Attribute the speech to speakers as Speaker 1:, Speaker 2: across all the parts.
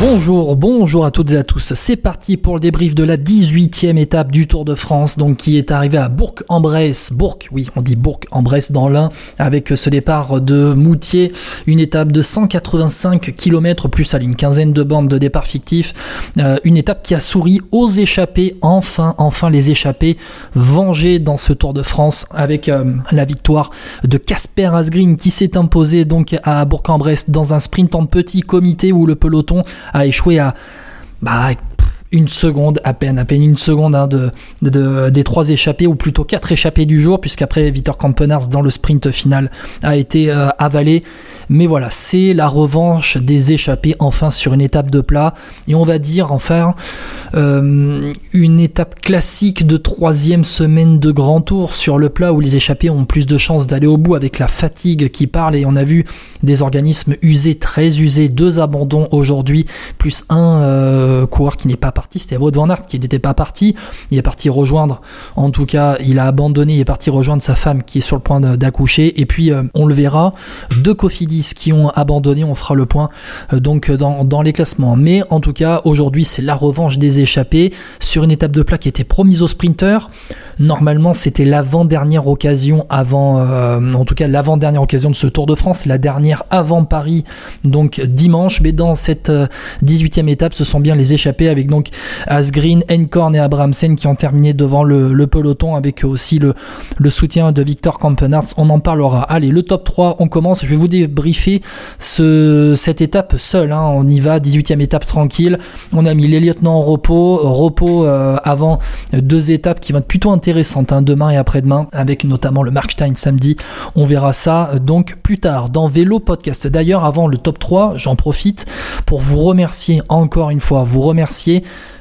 Speaker 1: Bonjour, bonjour à toutes et à tous. C'est parti pour le débrief de la 18e étape du Tour de France, donc qui est arrivé à Bourg-en-Bresse. Bourg, oui, on dit Bourg-en-Bresse dans l'Ain, avec ce départ de Moutier, une étape de 185 km plus à une quinzaine de bandes de départ fictif. Euh, une étape qui a souri aux échappés, enfin, enfin les échappés vengés dans ce Tour de France avec euh, la victoire de Casper Asgreen qui s'est imposé donc à Bourg-en-Bresse dans un sprint en petit comité où le peloton a échoué à bah, une seconde à peine, à peine une seconde hein, de, de, des trois échappés, ou plutôt quatre échappés du jour, puisqu'après Victor Campenars dans le sprint final a été euh, avalé. Mais voilà, c'est la revanche des échappés enfin sur une étape de plat. Et on va dire enfin euh, une étape classique de troisième semaine de grand tour sur le plat où les échappés ont plus de chances d'aller au bout avec la fatigue qui parle. Et on a vu des organismes usés, très usés, deux abandons aujourd'hui, plus un euh, qui n'est pas parti, c'était Wout van Aert qui n'était pas parti. Il est parti rejoindre, en tout cas, il a abandonné, il est parti rejoindre sa femme qui est sur le point d'accoucher. Et puis, euh, on le verra, deux Cofidis qui ont abandonné, on fera le point euh, donc dans, dans, les classements. Mais en tout cas, aujourd'hui, c'est la revanche des échappés sur une étape de plat qui était promise aux sprinteurs. Normalement, c'était l'avant-dernière occasion avant, en tout cas, l'avant-dernière occasion de ce Tour de France, la dernière avant Paris, donc dimanche. Mais dans cette 18e étape, ce sont bien les échappés avec donc Asgreen, Enkorn et Abrahamsen qui ont terminé devant le, peloton avec aussi le, soutien de Victor Kampenarts. On en parlera. Allez, le top 3, on commence. Je vais vous débriefer ce, cette étape seule. Hein. On y va, 18e étape tranquille. On a mis les lieutenants en repos. Repos euh, avant deux étapes qui vont être plutôt intéressantes hein, demain et après-demain avec notamment le Markstein samedi. On verra ça donc plus tard dans Vélo Podcast. D'ailleurs, avant le top 3, j'en profite pour vous remercier encore une fois,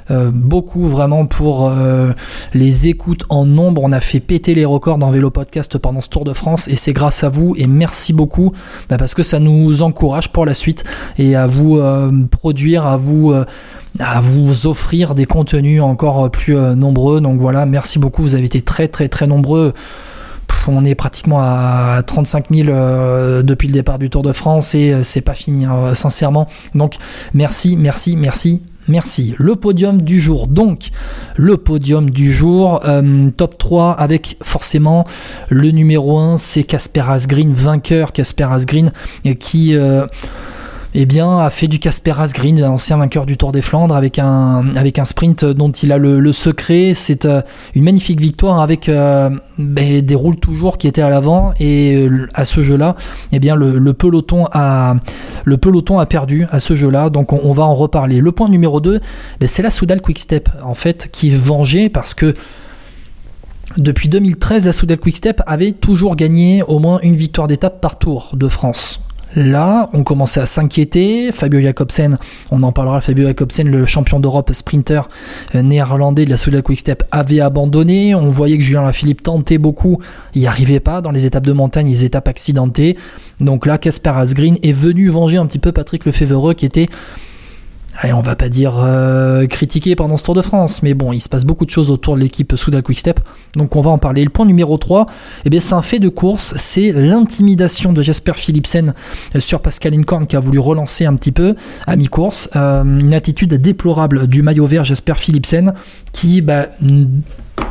Speaker 1: euh, beaucoup vraiment pour euh, les écoutes en nombre. On a fait péter les records dans Vélo Podcast pendant ce Tour de France et c'est grâce à vous et merci beaucoup bah, parce que ça nous encourage pour la suite et à vous euh, produire, à vous à vous offrir des contenus encore plus nombreux. Donc voilà, merci beaucoup. Vous avez été très très très nombreux on est pratiquement à 35 000 depuis le départ du Tour de France et c'est pas fini, hein, sincèrement. Donc merci, merci, merci, Merci. Le podium du jour. Donc, le podium du jour, euh, top 3 avec forcément le numéro 1, c'est Casper Asgreen, vainqueur Casper Asgreen, qui... Euh, eh bien, a fait du Casper Asgreen, ancien vainqueur du Tour des Flandres, avec un, sprint dont il a le, secret. C'est euh, une magnifique victoire avec euh, ben, des roules toujours qui étaient à l'avant. Et euh, à ce jeu-là, eh bien, le, peloton a, le peloton a perdu à ce jeu-là. Donc, on, va en reparler. Le point numéro 2, ben, c'est la Soudal Quickstep, en fait, qui est vengée parce que depuis 2013, la Soudal Quickstep avait toujours gagné au moins une victoire d'étape par tour de France. Là, on commençait à s'inquiéter. Fabio Jacobsen, on en parlera, Fabio Jacobsen, le champion d'Europe sprinter euh, néerlandais de la Soudal Quick-Step, avait abandonné. On voyait que Julien Lafilippe tentait beaucoup, il n'y arrivait pas dans les étapes de montagne, les étapes accidentées. Donc là, Casper Asgreen est venu venger un petit peu Patrick Lefevreux qui était allez, on va pas dire euh, critiqué pendant ce Tour de France, mais bon, il se passe beaucoup de choses autour de l'équipe Soudal Quickstep, donc on va en parler. Le point numéro 3, eh c'est un fait de course, c'est l'intimidation de Jasper Philipsen sur Pascal Incorn qui a voulu relancer un petit peu à mi-course. Euh, une attitude déplorable du maillot vert Jasper Philipsen qui, bah,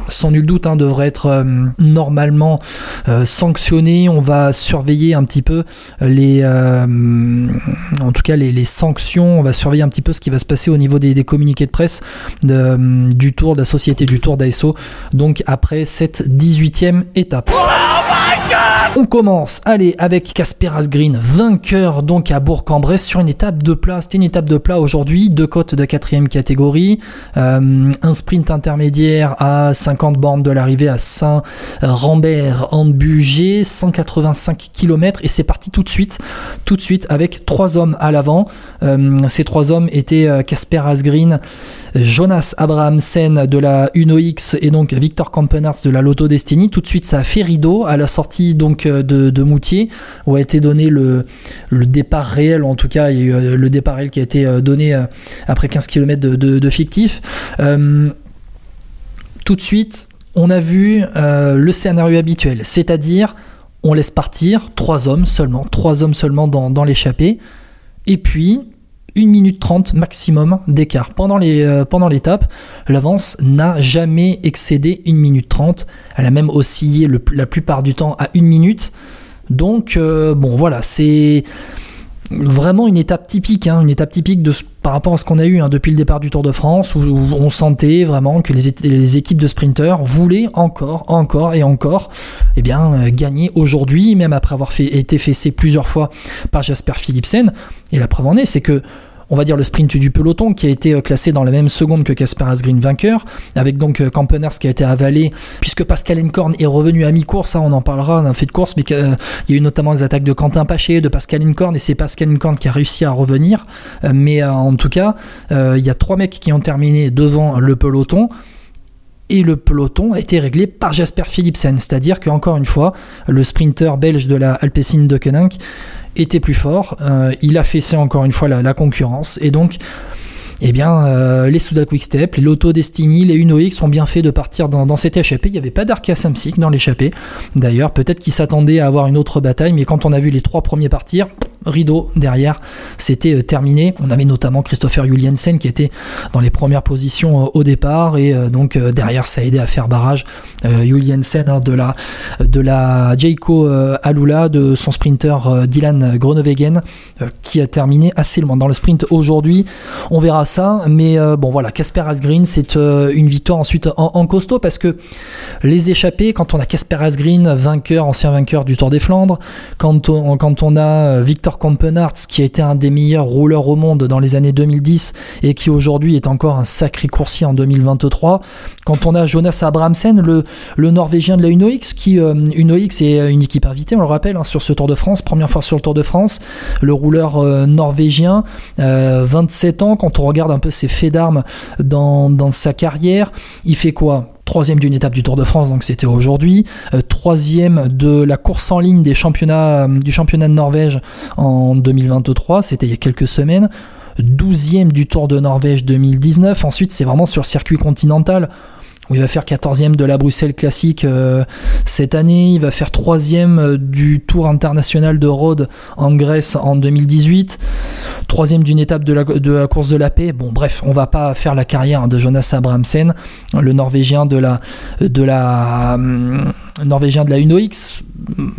Speaker 1: sans nul doute, hein, devrait être euh, normalement euh, sanctionné. On va surveiller un petit peu les, euh, en tout cas les, sanctions. On va surveiller un petit peu ce qui va se passer au niveau des, communiqués de presse du Tour de la société du Tour d'ASO. Donc après cette 18e étape. On commence, allez, avec Casper Asgreen, vainqueur donc à Bourg-en-Bresse sur une étape de plat. C'était une étape de plat aujourd'hui, deux côtes de quatrième catégorie, un sprint intermédiaire à 50 bornes de l'arrivée à Saint-Rambert en Bugey, 185 km et c'est parti tout de suite, tout de suite avec trois hommes à l'avant. Euh, ces trois hommes étaient euh, Casper Asgreen, Jonas Abrahamsen de la Uno X et donc Victor Kampenarts de la Lotto Destiny. Tout de suite ça a fait rideau à la sortie sortie donc de, Moutier où a été donné le, départ réel, en tout cas il y a eu le départ réel qui a été donné après 15 km de, de, fictif. tout de suite, on a vu le scénario habituel, c'est-à-dire on laisse partir trois hommes seulement, trois hommes seulement dans l'échappée, et puis 1 minute 30 maximum d'écart. Pendant, euh, pendant l'étape, l'avance n'a jamais excédé 1 minute 30. Elle a même oscillé la plupart du temps à 1 minute. Donc, euh, bon, voilà, c'est vraiment une étape typique, hein, une étape typique de, par rapport à ce qu'on a eu hein, depuis le départ du Tour de France, où, on sentait vraiment que les, les, équipes de sprinteurs voulaient encore, encore et encore eh bien, euh, gagner aujourd'hui, même après avoir fait, été fessé plusieurs fois par Jasper Philipsen. Et la preuve en est, c'est que on va dire le sprint du peloton qui a été euh, classé dans la même seconde que Casper Asgreen vainqueur, avec donc euh, Campeners qui a été avalé, puisque Pascal Encorn est revenu à mi-course, ça on en parlera d'un fait de course, mais euh, il y a eu notamment des attaques de Quentin Paché, de Pascal Encorn, et c'est Pascal Encorn qui a réussi à revenir, mais en tout cas, il y a trois mecs qui ont terminé devant le peloton, et le peloton a été réglé par Jasper Philipsen, c'est-à-dire qu'encore une fois, le sprinter belge de la Alpecin de Koenig était plus fort, euh, il a fessé encore une fois la, concurrence, et donc eh bien, euh, les Souda Quickstep, les Lotto Destiny, les Unox sont bien fait de partir dans, cette échappée. Il n'y avait pas d'Arca Samsic dans l'échappée. D'ailleurs, peut-être qu'ils s'attendaient à avoir une autre bataille, mais quand on a vu les trois premiers partir, rideau derrière, c'était euh, terminé. On avait notamment Christopher Juliensen qui était dans les premières positions euh, au départ et euh, donc derrière ça a aidé à faire barrage. Juliensen hein, de la de Alula de son sprinter Dylan Groenewegen qui a terminé assez loin dans le sprint aujourd'hui. On verra ça, mais bon voilà, Casper Asgreen c'est une victoire ensuite en, costaud parce que les échappés quand on a Casper Asgreen vainqueur, ancien vainqueur du Tour des Flandres, quand on a Victor Campenarts, qui a été un des meilleurs rouleurs au monde dans les années 2010 et qui aujourd'hui est encore un sacré coursier en 2023. Quand on a Jonas Abrahamsen, le, Norvégien de la UNOX, qui euh, UNOX est une équipe invitée, on le rappelle, hein, sur ce Tour de France, première fois sur le Tour de France, le rouleur euh, norvégien, 27 euh, ans, quand on regarde un peu ses faits d'armes dans sa carrière, il fait quoi? Troisième d'une étape du Tour de France, donc c'était aujourd'hui, euh, troisième de la course en ligne des championnats, euh, du championnat de Norvège en 2023, c'était il y a quelques semaines, douzième du Tour de Norvège 2019, ensuite c'est vraiment sur circuit continental, il va faire 14e de la Bruxelles classique euh, cette année, il va faire 3e euh, du Tour international de Rhodes en Grèce en 2018, 3e d'une étape de la, course de la paix. Bon bref, on va pas faire la carrière de Jonas Abrahamsen, le Norvégien de la de la euh, Norvégien de la UNOX.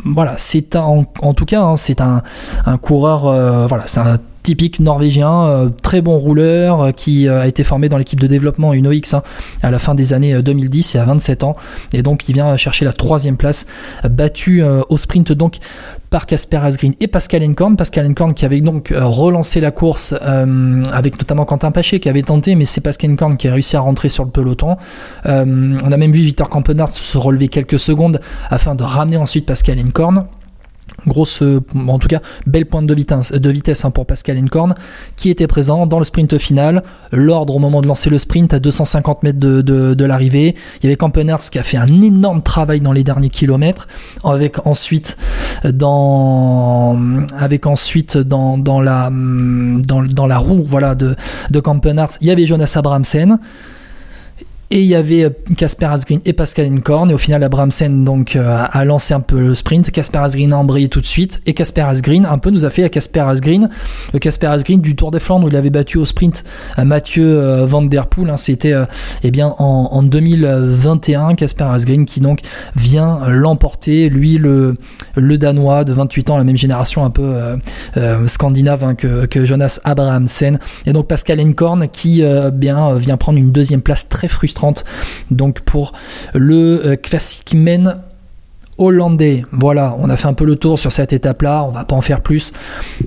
Speaker 1: Voilà, c'est en, en tout cas, hein, c'est un, un coureur, voilà, c'est un typique norvégien, euh, très bon rouleur, euh, qui euh, a été formé dans l'équipe de développement UnoX hein, à la fin des années 2010 et à 27 ans. Et donc il vient chercher la troisième place, battu au sprint donc par Casper Asgreen et Pascal Encorn. Pascal Encorn qui avait donc relancé la course avec notamment Quentin Paché qui avait tenté, mais c'est Pascal Encorn qui a réussi à rentrer sur le peloton. on a même vu Victor Campenard se relever quelques secondes afin de ramener ensuite Pascal Encorn grosse, euh, en tout cas, belle pointe de vitesse, hein, pour Pascal Encorn, qui était présent dans le sprint final. L'ordre au moment de lancer le sprint à 250 mètres de, l'arrivée. Il y avait Campeners qui a fait un énorme travail dans les derniers kilomètres, avec ensuite dans, la, dans, roue, voilà, de, de il y avait Jonas Abramsen. Et il y avait Casper euh, Asgreen et Pascal Encorn. Et au final, Abramsen donc, euh, a lancé un peu le sprint. Casper Asgreen a embrayé tout de suite. Et Casper Asgreen un peu nous a fait à Casper Asgreen. Le Casper Asgreen du Tour des Flandres où il avait battu au sprint euh, Mathieu Van Der Poel. Hein, C'était eh en, en 2021. Casper Asgreen qui donc vient l'emporter. Lui, le, le Danois de 28 ans, la même génération un peu scandinave hein, que, que, Jonas Abrahamsen. Et donc Pascal Encorn qui bien, vient prendre une deuxième place très frustrante donc pour le euh, Classic Men hollandais. Voilà, on a fait un peu le tour sur cette étape-là, on va pas en faire plus.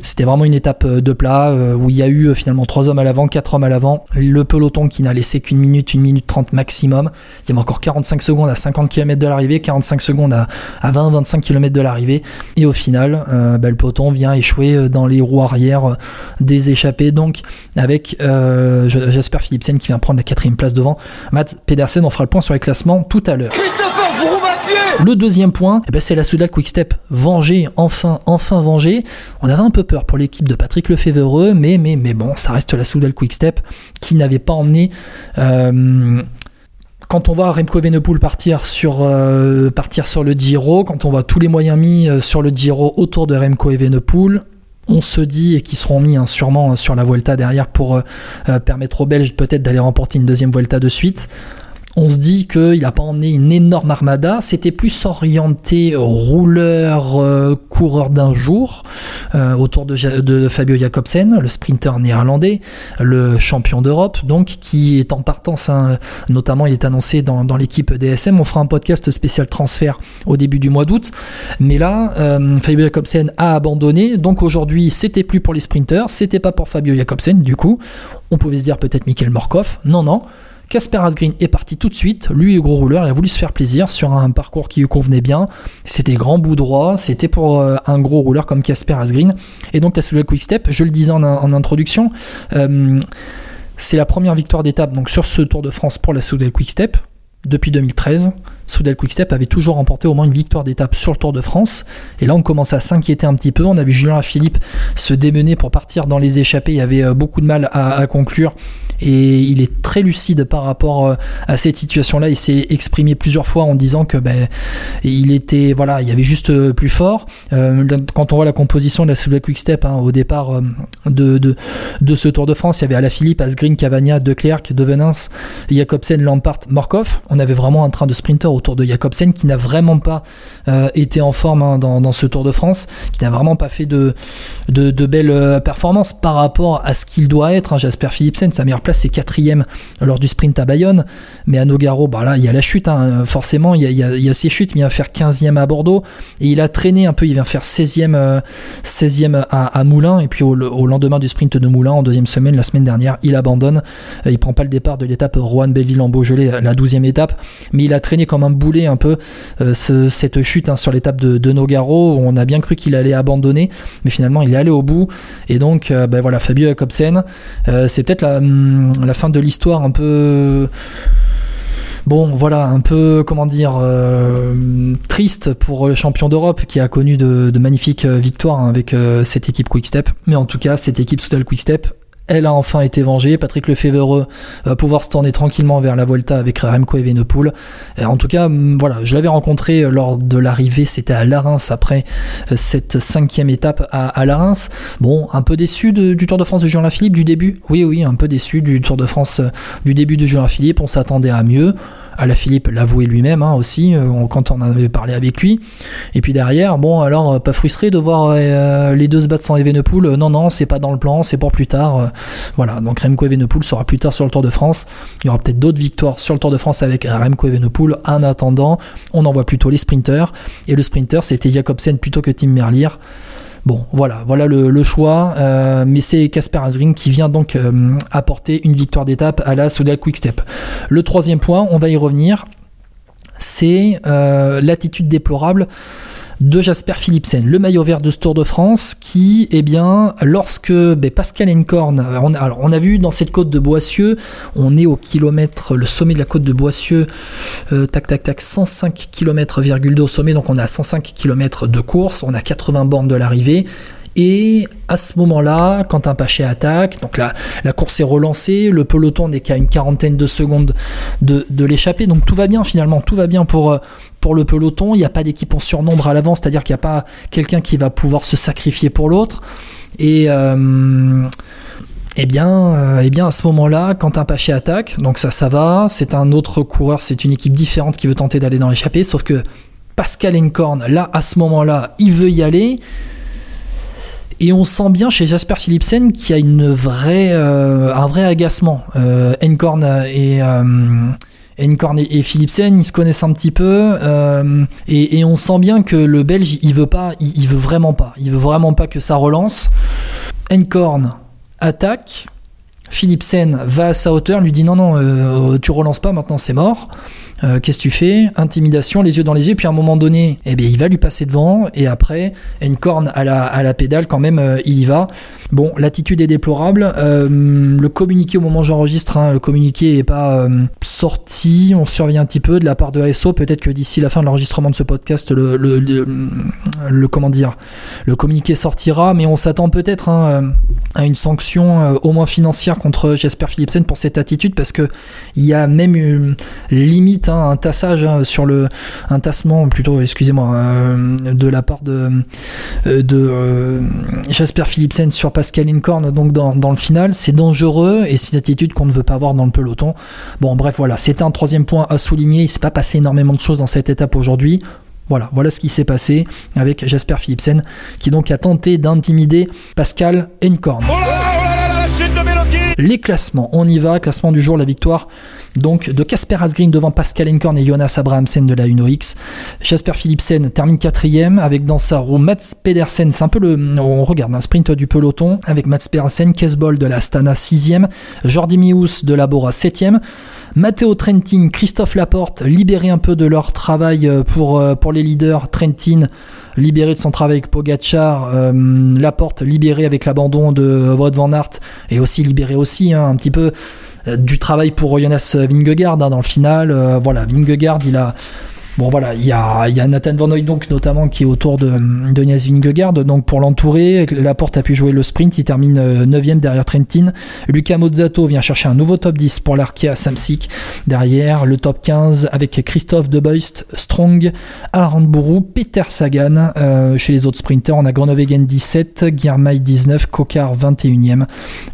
Speaker 1: C'était vraiment une étape euh, de plat euh, où il y a eu finalement 3 hommes à l'avant, 4 hommes à l'avant. Le peloton qui n'a laissé qu'une minute, une minute 30 maximum. Il y avait encore 45 secondes à 50 km de l'arrivée, 45 secondes à, 20-25 km de l'arrivée. Et au final, bah, le peloton vient échouer dans les roues arrière des échappés. Donc avec Jasper Philipsen qui vient prendre la quatrième place devant Matt Pedersen. On fera le point sur les classements tout à l'heure. Le deuxième point, eh ben, c'est la Soudal Quickstep vengée, enfin, enfin vengée. On avait un peu peur pour l'équipe de Patrick Lefevreux, mais, mais, bon, ça reste la Soudal Quickstep qui n'avait pas emmené. Euh, quand on voit Remco Evenepoel partir sur, euh, partir sur le Giro, quand on voit tous les moyens mis euh, sur le Giro autour de Remco Evenepoel, on se dit, et qui seront mis hein, sûrement sur la Vuelta derrière pour permettre aux Belges peut-être d'aller remporter une deuxième Vuelta de suite, on se dit qu'il n'a pas emmené une énorme armada, c'était plus orienté rouleur, euh, coureur d'un jour, euh, autour de, Fabio Jacobsen, le sprinter néerlandais, le champion d'Europe, donc qui est en partance, hein, notamment il est annoncé dans, l'équipe DSM, on fera un podcast spécial transfert au début du mois d'août, mais là, euh, Fabio Jacobsen a abandonné, donc aujourd'hui c'était plus pour les sprinters, c'était pas pour Fabio Jacobsen, du coup, on pouvait se dire peut-être Michael Morkov, non non, Casper Asgreen est parti tout de suite. Lui, gros rouleur, il a voulu se faire plaisir sur un parcours qui lui convenait bien. C'était grand bout droit. C'était pour euh, un gros rouleur comme Casper Asgreen. Et donc, la Quick Quickstep, je le disais en, introduction, euh, c'est la première victoire d'étape donc sur ce Tour de France pour la Quick Quickstep depuis 2013. Soudal Quickstep avait toujours remporté au moins une victoire d'étape sur le Tour de France. Et là, on commence à s'inquiéter un petit peu. On a vu Julien Philippe se démener pour partir dans les échappées. Il avait euh, beaucoup de mal à conclure et il est très lucide par rapport euh, à cette situation-là. Il s'est exprimé plusieurs fois en disant que ben il était voilà, il y avait juste euh, plus fort. Quand on voit la composition de la Quick Quickstep hein, au départ de, ce Tour de France, il y avait Alaphilippe, Asgreen, Cavagna, De Klerk, De Venance, Jacobsen, Lampart, Morkov. On avait vraiment un train de sprinter autour de Jacobsen qui n'a vraiment pas été en forme hein, dans, ce Tour de France, qui n'a vraiment pas fait de, belles performances par rapport à ce qu'il doit être. Hein, Jasper Philipsen, sa meilleure place c'est quatrième lors du sprint à Bayonne. Mais à Nogaro, bah là, il y a la chute, hein. forcément, il y, a, ces chutes, il vient faire 15e à Bordeaux. Et il a traîné un peu, il vient faire 16e, 16e euh, à, Moulins. Et puis au, lendemain du sprint de Moulins, en deuxième semaine, la semaine dernière, il abandonne. Il prend pas le départ de l'étape Rouen-Belleville en Beaujolais, la 12e étape. Mais il a traîné comme un boulet un peu euh, cette chute hein, sur l'étape de, Nogaro. on a bien cru qu'il allait abandonner, mais finalement il est allé au bout. Et donc, euh, ben voilà, Fabio Jacobsen, c'est peut-être la, hum, la fin de l'histoire un peu bon voilà un peu comment dire euh, triste pour le champion d'Europe qui a connu de, magnifiques victoires avec euh, cette équipe Quickstep mais en tout cas cette équipe Quick Quickstep elle a enfin été vengée. Patrick Lefevreux va pouvoir se tourner tranquillement vers la Volta avec Remco Evenepoel. En tout cas, voilà, je l'avais rencontré euh, lors de l'arrivée, c'était à Larins après euh, cette cinquième étape à, à. Bon, un peu déçu du Tour de France de Julien Philippe du début? Oui, oui, un peu déçu du Tour de France euh, du début de Julien Philippe. On s'attendait à mieux la Philippe l'avouait lui-même hein, aussi euh, quand on avait parlé avec lui. Et puis derrière, bon alors euh, pas frustré de voir euh, les deux se battre sans Evenepoel. non non, c'est pas dans le plan, c'est pour plus tard. voilà, donc Remco Evenepoel sera plus tard sur le Tour de France. Il y aura peut-être d'autres victoires sur le Tour de France avec Remco Evenepoel. En attendant, on envoie plutôt les sprinters. Et le sprinter, c'était Jacobsen plutôt que Tim Merlier. Bon, voilà, voilà le, choix. Euh, mais c'est Casper Asgreen qui vient donc euh, apporter une victoire d'étape à la Soudal Quickstep. Le troisième point, on va y revenir, c'est euh, l'attitude déplorable de Jasper Philipsen, le maillot vert de ce Tour de France, qui, eh bien, lorsque ben, Pascal Encorn, on, alors on a vu dans cette côte de Boissieu, on est au kilomètre, le sommet de la côte de Boissieu, euh, tac tac tac, 105 km au sommet, donc on a 105 km de course, on a 80 bornes de l'arrivée. Et à ce moment-là, quand un Paché attaque, donc la, course est relancée, le peloton n'est qu'à une quarantaine de secondes de, de l'échapper, donc tout va bien finalement, tout va bien pour, pour le peloton, il n'y a pas d'équipe en surnombre à l'avant, c'est-à-dire qu'il n'y a pas quelqu'un qui va pouvoir se sacrifier pour l'autre. Et euh, eh bien, euh, eh bien, à ce moment-là, quand un Paché attaque, donc ça, ça va, c'est un autre coureur, c'est une équipe différente qui veut tenter d'aller dans l'échappée, sauf que Pascal Encorn, là, à ce moment-là, il veut y aller. Et on sent bien chez Jasper Philipsen qu'il y a euh, un vrai agacement. Euh, Encorn et, euh, et, Philipsen, ils se connaissent un petit peu, euh, et, on sent bien que le Belge, il veut pas, il, veut vraiment pas, il veut vraiment pas que ça relance. Encorn attaque, Philipsen va à sa hauteur, lui dit non, non, tu relances pas, maintenant c'est mort. Euh, qu'est-ce que tu fais? Intimidation, les yeux dans les yeux, puis à un moment donné, eh bien, il va lui passer devant, et après, une corne à la, à la pédale, quand même, euh, il y va. Bon, l'attitude est déplorable. Euh, le communiqué au moment où j'enregistre, hein, le communiqué est pas sorti, on surveille un petit peu de la part de ASO, peut-être que d'ici la fin de l'enregistrement de ce podcast, le, le, le, comment dire, le communiqué sortira, mais on s'attend peut-être hein, à une sanction au moins financière contre Jasper Philipsen pour cette attitude, parce que il y a même une limite un tassage hein, sur le un tassement plutôt excusez-moi euh, de la part de euh, de euh, Jasper Philipsen sur Pascal Incorn donc dans, dans le final. C'est dangereux et c'est une attitude qu'on ne veut pas avoir dans le peloton. Bon bref voilà. C'était un troisième point à souligner. Il s'est pas passé énormément de choses dans cette étape aujourd'hui. Voilà, voilà ce qui s'est passé avec Jasper Philipsen, qui donc a tenté d'intimider Pascal Encorn. Oh les classements, on y va, classement du jour, la victoire donc de Casper Asgreen devant Pascal Enkorn et Jonas Abrahamsen de la UNOX. Jasper Philipsen termine quatrième avec dans sa roue Mats Pedersen, c'est un peu le, on regarde un sprint du peloton avec Mats Pedersen, Kesbol de la Stana sixième, Jordi Mius de la Bora septième. Matteo Trentin, Christophe Laporte, libérés un peu de leur travail euh, pour, euh, pour les leaders. Trentin, libéré de son travail avec Pogachar, euh, Laporte libéré avec l'abandon de Wout van Aert et aussi libéré aussi hein, un petit peu du travail pour Jonas Vingegaard hein, dans le final. voilà, Vingegaard, il a Bon voilà, il y a, Nathan Van donc notamment qui est autour de, de Nias donc pour l'entourer, Laporte a pu jouer le sprint, il termine 9ème euh, derrière Trentin. Lucas Mozzato vient chercher un nouveau top 10 pour l'Arkea Samsic. Derrière, le top 15 avec Christophe Debeust, Strong, Aramburu, Peter Sagan. Euh, chez les autres sprinters, on a Groenewegen 17, Guillermay 19, Kokar 21ème.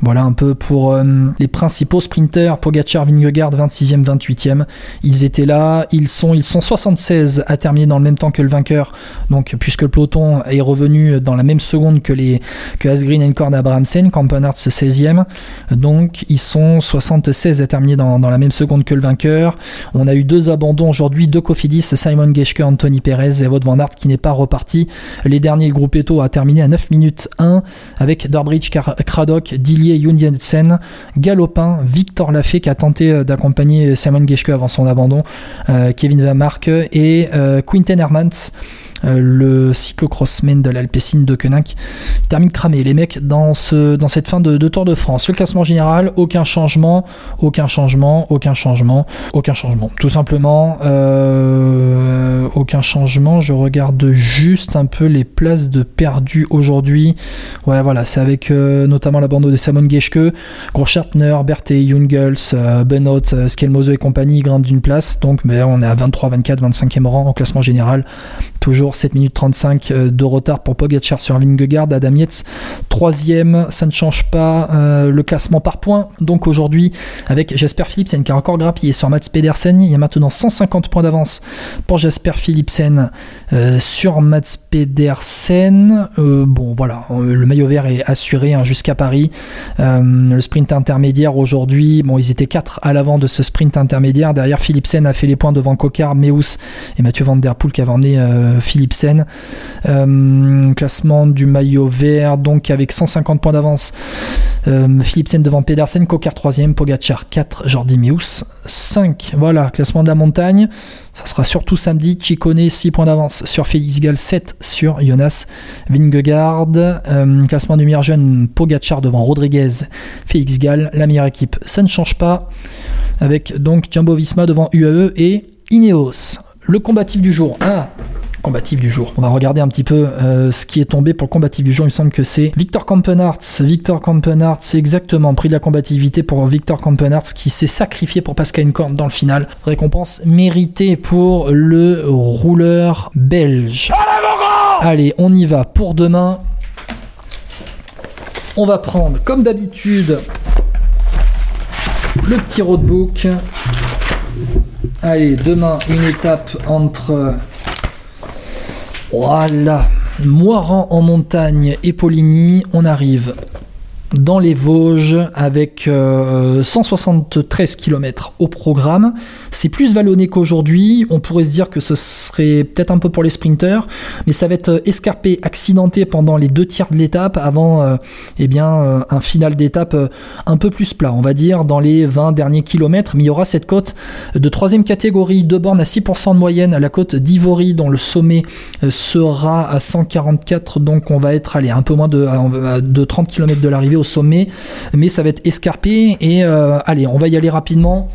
Speaker 1: Voilà un peu pour euh, les principaux sprinters, Pogacar, Vingegaard 26e, 28e. Ils étaient là, ils sont, ils sont 60 76 a terminé dans le même temps que le vainqueur, donc puisque le peloton est revenu dans la même seconde que les que Asgreen, Encorn et Abrahamsen, Campenarts 16e, donc ils sont 76 à terminer dans, la même seconde que le vainqueur. On a eu deux abandons aujourd'hui, deux Cofidis, Simon Geschke, Anthony Perez et Wout van Aert qui n'est pas reparti. Les derniers, groupes Eto a terminé à 9 minutes 1 avec Dorbridge, Craddock, Dillier, Sen, Galopin, Victor Lafay qui a tenté d'accompagner Simon Geschke avant son abandon, euh, Kevin Van Mark et euh, Quinten Hermans le cyclocrossman de l'Alpecin de Koenig termine cramé. Les mecs, dans, ce, dans cette fin de, Tour de France, le classement général, aucun changement, aucun changement, aucun changement, aucun changement. Tout simplement, euh, aucun changement. Je regarde juste un peu les places de perdu aujourd'hui. Ouais, voilà, c'est avec euh, notamment la bande de Simon Geschke, Groschartner, Berthe, Jungels, Benot, Skelmozo et compagnie grimpent d'une place. Donc, mais on est à 23, 24, 25e rang au classement général. Toujours 7 minutes 35 euh, de retard pour Pogacar sur Vingegaard, Adam Yates troisième, ça ne change pas euh, le classement par points. Donc aujourd'hui, avec Jasper Philipsen qui a encore grappillé sur Mats Pedersen, il y a maintenant 150 points d'avance pour Jasper Philipsen euh, sur Mats Pedersen. bon voilà, le maillot vert est assuré hein, jusqu'à Paris. le sprint intermédiaire aujourd'hui, bon ils étaient 4 à l'avant de ce sprint intermédiaire. Derrière Philipsen a fait les points devant Kokar, Meus et Mathieu Van Der Poel qui avait emmené Philipsen. Euh, classement du maillot vert, donc avec 150 points d'avance. Euh, Philipsen devant Pedersen, Kokar 3ème, Pogachar 4, Jordi Meus 5. Voilà, classement de la montagne. Ça sera surtout samedi. Chicone 6 points d'avance sur Félix Gall, 7 sur Jonas Vingegaard. Euh, classement du meilleur jeune, Pogachar devant Rodriguez, Félix Gall. La meilleure équipe, ça ne change pas. Avec donc Jumbo Visma devant UAE et Ineos. Le combatif du jour. Ah, combatif du jour. On va regarder un petit peu euh, ce qui est tombé pour le combatif du jour. Il me semble que c'est Victor Campenarts. Victor Campenarts, c'est exactement prix de la combativité pour Victor Campenarts qui s'est sacrifié pour Pascal Korn dans le final. Récompense méritée pour le rouleur belge. Allez, on y va pour demain. On va prendre, comme d'habitude, le petit roadbook. Allez, demain, une étape entre voilà, Moiran en montagne et Poligny, on arrive dans les Vosges avec 173 euh, km au programme. C'est plus vallonné qu'aujourd'hui. On pourrait se dire que ce serait peut-être un peu pour les sprinters, mais ça va être euh, escarpé, accidenté pendant les deux tiers de l'étape avant euh, eh bien, un final d'étape un peu plus plat, on va dire, dans les 20 derniers kilomètres. Mais il y aura cette côte de troisième catégorie, de bornes à 6% de moyenne, à la côte d'Ivory, dont le sommet sera à 144, donc on va être allé un peu moins de, de 30 km de l'arrivée sommet, mais ça va être escarpé. Et euh, allez, on va y aller rapidement.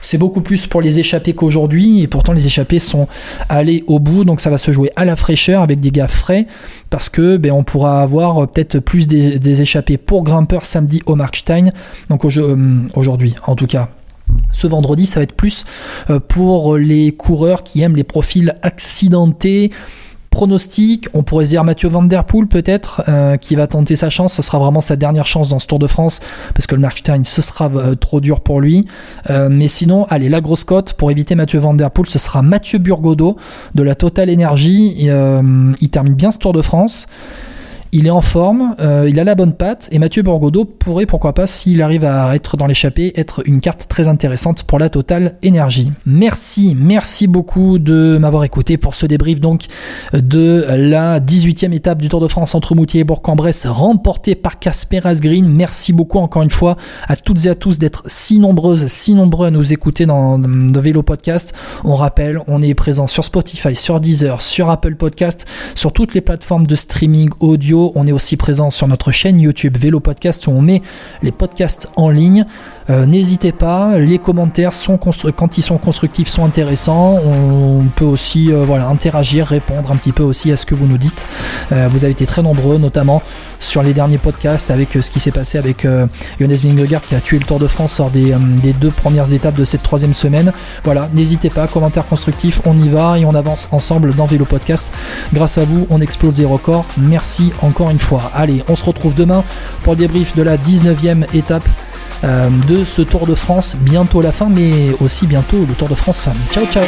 Speaker 1: C'est beaucoup plus pour les échappés qu'aujourd'hui, et pourtant les échappés sont allés au bout, donc ça va se jouer à la fraîcheur avec des gars frais, parce que ben, on pourra avoir peut-être plus des, échappés pour grimpeurs samedi au Markstein, donc euh, aujourd'hui en tout cas. Ce vendredi, ça va être plus euh, pour les coureurs qui aiment les profils accidentés, pronostic, on pourrait dire Mathieu Van Der Poel peut-être, euh, qui va tenter sa chance. Ce sera vraiment sa dernière chance dans ce Tour de France, parce que le Markstein, ce sera euh, trop dur pour lui. Euh, mais sinon, allez, la grosse cote, pour éviter Mathieu Van Der Poel, ce sera Mathieu Burgodo de la Total Energy. il termine bien ce Tour de France. Il est en forme, euh, il a la bonne patte, et Mathieu Borgodo pourrait, pourquoi pas, s'il arrive à être dans l'échappée, être une carte très intéressante pour la Total Énergie. Merci, merci beaucoup de m'avoir écouté pour ce débrief donc de la 18e étape du Tour de France entre Moutier et Bourg-en-Bresse, remportée par Casper Asgreen. Merci beaucoup encore une fois à toutes et à tous d'être si nombreuses, si nombreux à nous écouter dans, dans Vélo Podcast. On rappelle, on est présent sur Spotify, sur Deezer, sur Apple Podcast, sur toutes les plateformes de streaming audio on est aussi présent sur notre chaîne YouTube Vélo Podcast où on met les podcasts en ligne. Euh, n'hésitez pas, les commentaires sont quand ils sont constructifs sont intéressants. On peut aussi euh, voilà interagir, répondre un petit peu aussi à ce que vous nous dites. Euh, vous avez été très nombreux, notamment sur les derniers podcasts avec ce qui s'est passé avec Jonas Vingegaard qui a tué le Tour de France lors des, deux premières étapes de cette troisième semaine. Voilà, n'hésitez pas, commentaires constructifs, on y va et on avance ensemble dans Vélo Podcast. Grâce à vous, on explose les records. Merci encore une fois. Allez, on se retrouve demain pour le débrief de la 19e étape de ce Tour de France. Bientôt la fin, mais aussi bientôt le Tour de France femme. Ciao, ciao